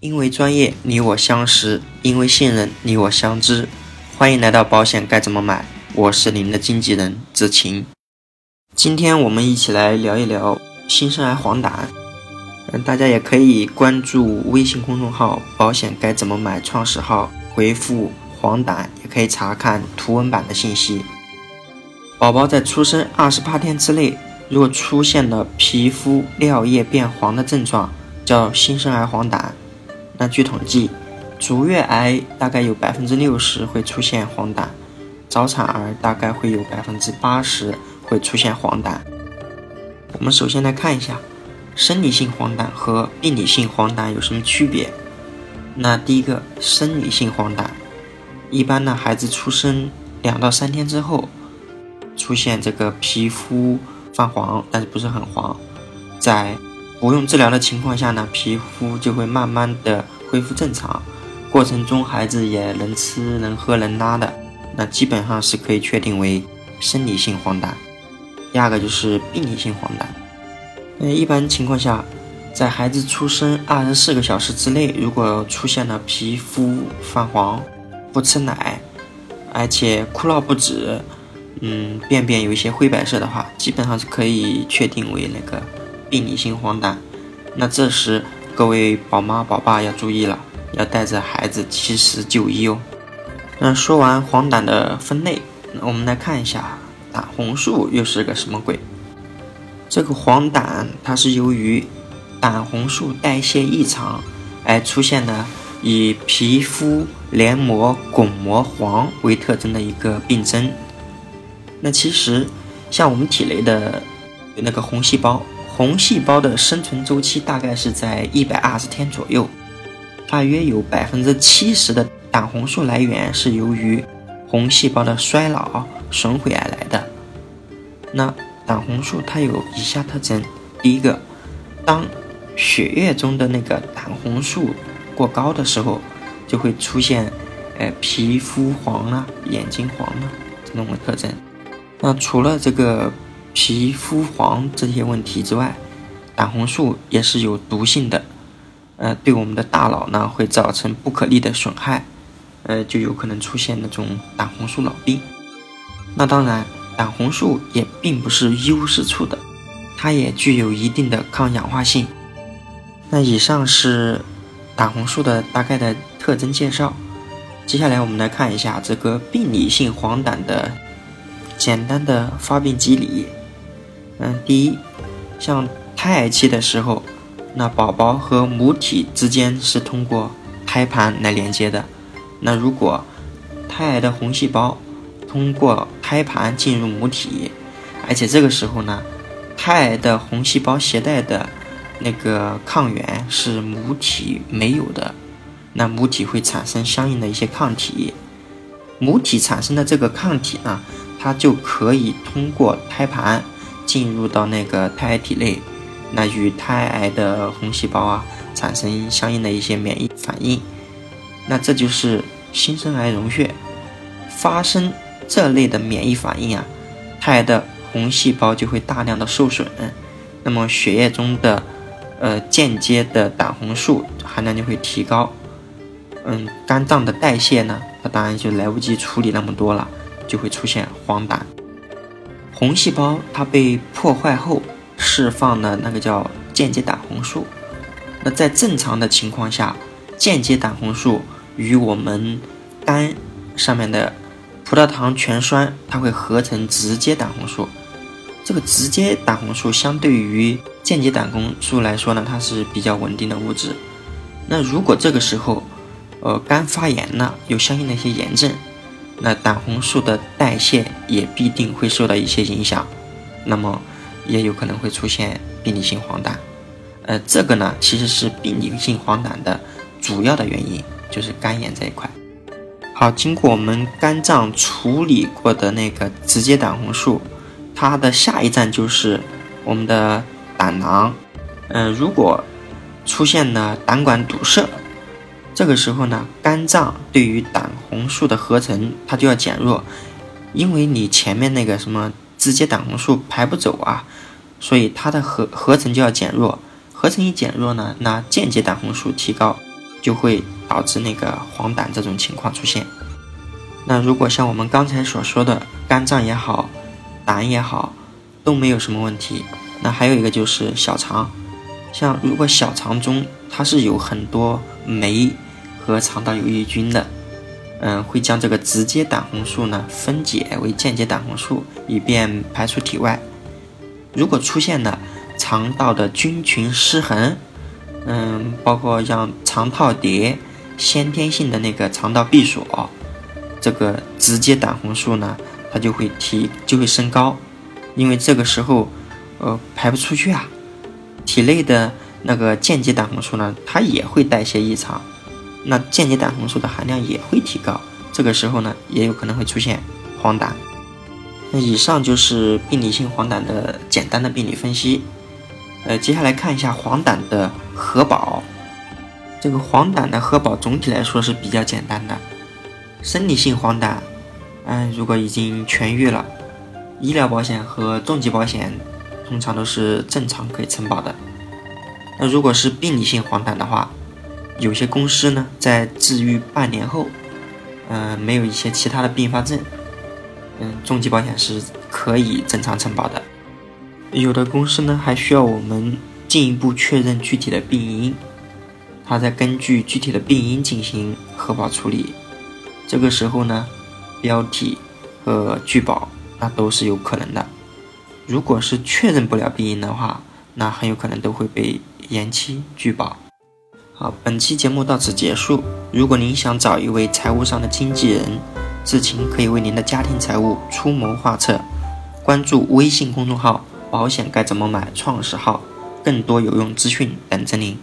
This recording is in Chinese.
因为专业，你我相识；因为信任，你我相知。欢迎来到保险该怎么买？我是您的经纪人子晴。今天我们一起来聊一聊新生儿黄疸。嗯，大家也可以关注微信公众号“保险该怎么买”创始号，回复“黄疸”也可以查看图文版的信息。宝宝在出生二十八天之内，如果出现了皮肤、尿液变黄的症状，叫新生儿黄疸。那据统计，足月癌大概有百分之六十会出现黄疸，早产儿大概会有百分之八十会出现黄疸。我们首先来看一下，生理性黄疸和病理性黄疸有什么区别？那第一个，生理性黄疸，一般呢，孩子出生两到三天之后，出现这个皮肤泛黄，但是不是很黄，在不用治疗的情况下呢，皮肤就会慢慢的恢复正常，过程中孩子也能吃能喝能拉的，那基本上是可以确定为生理性黄疸。第二个就是病理性黄疸，那一般情况下，在孩子出生二十四个小时之内，如果出现了皮肤泛黄、不吃奶，而且哭闹不止，嗯，便便有一些灰白色的话，基本上是可以确定为那个。病理性黄疸，那这时各位宝妈宝爸要注意了，要带着孩子及时就医哦。那说完黄疸的分类，那我们来看一下胆红素又是个什么鬼？这个黄疸它是由于胆红素代谢异常而出现的，以皮肤黏膜巩膜黄为特征的一个病症。那其实像我们体内的那个红细胞。红细胞的生存周期大概是在一百二十天左右，大约有百分之七十的胆红素来源是由于红细胞的衰老损毁而来的。那胆红素它有以下特征：第一个，当血液中的那个胆红素过高的时候，就会出现，呃，皮肤黄啊、眼睛黄啊这种特征。那除了这个。皮肤黄这些问题之外，胆红素也是有毒性的，呃，对我们的大脑呢会造成不可逆的损害，呃，就有可能出现那种胆红素脑病。那当然，胆红素也并不是一无是处的，它也具有一定的抗氧化性。那以上是胆红素的大概的特征介绍，接下来我们来看一下这个病理性黄疸的简单的发病机理。嗯，第一，像胎儿期的时候，那宝宝和母体之间是通过胎盘来连接的。那如果胎儿的红细胞通过胎盘进入母体，而且这个时候呢，胎儿的红细胞携带的那个抗原是母体没有的，那母体会产生相应的一些抗体。母体产生的这个抗体呢，它就可以通过胎盘。进入到那个胎儿体内，那与胎儿的红细胞啊产生相应的一些免疫反应，那这就是新生儿溶血。发生这类的免疫反应啊，胎儿的红细胞就会大量的受损，那么血液中的呃间接的胆红素含量就会提高，嗯，肝脏的代谢呢，它当然就来不及处理那么多了，就会出现黄疸。红细胞它被破坏后释放的那个叫间接胆红素，那在正常的情况下，间接胆红素与我们肝上面的葡萄糖醛酸它会合成直接胆红素。这个直接胆红素相对于间接胆红素来说呢，它是比较稳定的物质。那如果这个时候，呃，肝发炎了，有相应的一些炎症。那胆红素的代谢也必定会受到一些影响，那么也有可能会出现病理性黄疸。呃，这个呢其实是病理性黄疸的主要的原因，就是肝炎这一块。好，经过我们肝脏处理过的那个直接胆红素，它的下一站就是我们的胆囊。嗯，如果出现了胆管堵塞。这个时候呢，肝脏对于胆红素的合成它就要减弱，因为你前面那个什么直接胆红素排不走啊，所以它的合合成就要减弱。合成一减弱呢，那间接胆红素提高，就会导致那个黄疸这种情况出现。那如果像我们刚才所说的肝脏也好，胆也好，都没有什么问题，那还有一个就是小肠，像如果小肠中它是有很多酶和肠道有益菌的，嗯，会将这个直接胆红素呢分解为间接胆红素，以便排出体外。如果出现了肠道的菌群失衡，嗯，包括像肠套叠、先天性的那个肠道闭锁，这个直接胆红素呢，它就会提就会升高，因为这个时候，呃，排不出去啊，体内的那个间接胆红素呢，它也会代谢异常，那间接胆红素的含量也会提高，这个时候呢，也有可能会出现黄疸。那以上就是病理性黄疸的简单的病理分析。呃，接下来看一下黄疸的核保。这个黄疸的核保总体来说是比较简单的。生理性黄疸，嗯，如果已经痊愈了，医疗保险和重疾保险通常都是正常可以承保的。那如果是病理性黄疸的话，有些公司呢在治愈半年后，嗯，没有一些其他的并发症，嗯，重疾保险是可以正常承保的。有的公司呢，还需要我们进一步确认具体的病因，他再根据具体的病因进行核保处理。这个时候呢，标体和拒保那都是有可能的。如果是确认不了病因的话，那很有可能都会被延期拒保。好，本期节目到此结束。如果您想找一位财务上的经纪人，志勤可以为您的家庭财务出谋划策。关注微信公众号。保险该怎么买？创始号，更多有用资讯等着您。